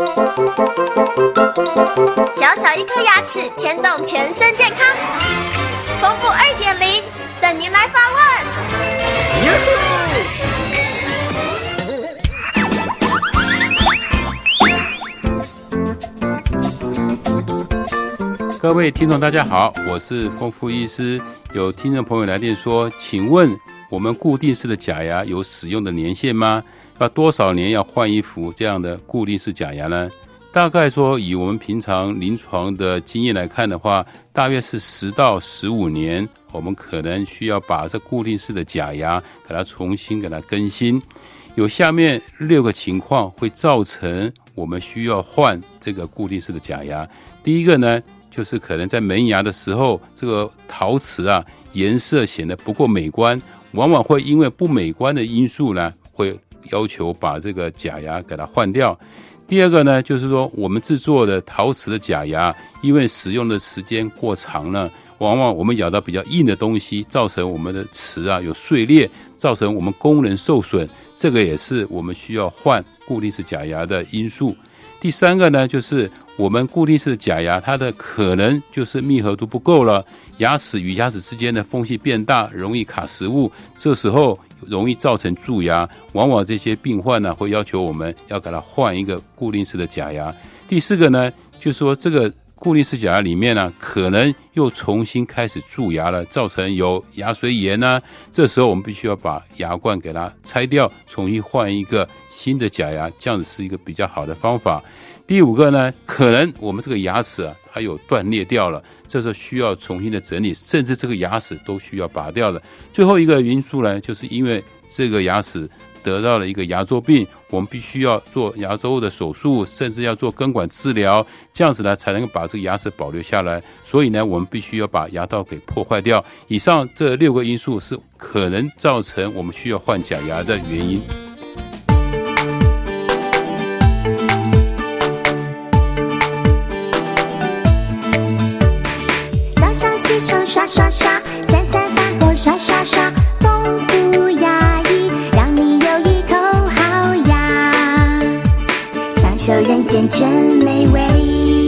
小小一颗牙齿牵动全身健康，丰富二点零等您来发问。各位听众，大家好，我是丰富医师。有听众朋友来电说，请问我们固定式的假牙有使用的年限吗？要多少年要换一副这样的固定式假牙呢？大概说，以我们平常临床的经验来看的话，大约是十到十五年，我们可能需要把这固定式的假牙给它重新给它更新。有下面六个情况会造成我们需要换这个固定式的假牙。第一个呢，就是可能在门牙的时候，这个陶瓷啊颜色显得不够美观，往往会因为不美观的因素呢，会要求把这个假牙给它换掉。第二个呢，就是说我们制作的陶瓷的假牙，因为使用的时间过长了，往往我们咬到比较硬的东西，造成我们的瓷啊有碎裂，造成我们功能受损，这个也是我们需要换固定式假牙的因素。第三个呢，就是我们固定式的假牙，它的可能就是密合度不够了，牙齿与牙齿之间的缝隙变大，容易卡食物，这时候。容易造成蛀牙，往往这些病患呢会要求我们要给他换一个固定式的假牙。第四个呢，就是说这个固定式假牙里面呢，可能又重新开始蛀牙了，造成有牙髓炎呢。这时候我们必须要把牙冠给它拆掉，重新换一个新的假牙，这样子是一个比较好的方法。第五个呢，可能我们这个牙齿啊，它有断裂掉了，这时候需要重新的整理，甚至这个牙齿都需要拔掉了。最后一个因素呢，就是因为这个牙齿得到了一个牙周病，我们必须要做牙周的手术，甚至要做根管治疗，这样子呢才能够把这个牙齿保留下来。所以呢，我们必须要把牙道给破坏掉。以上这六个因素是可能造成我们需要换假牙的原因。早上起床刷刷刷，这，人间真美味。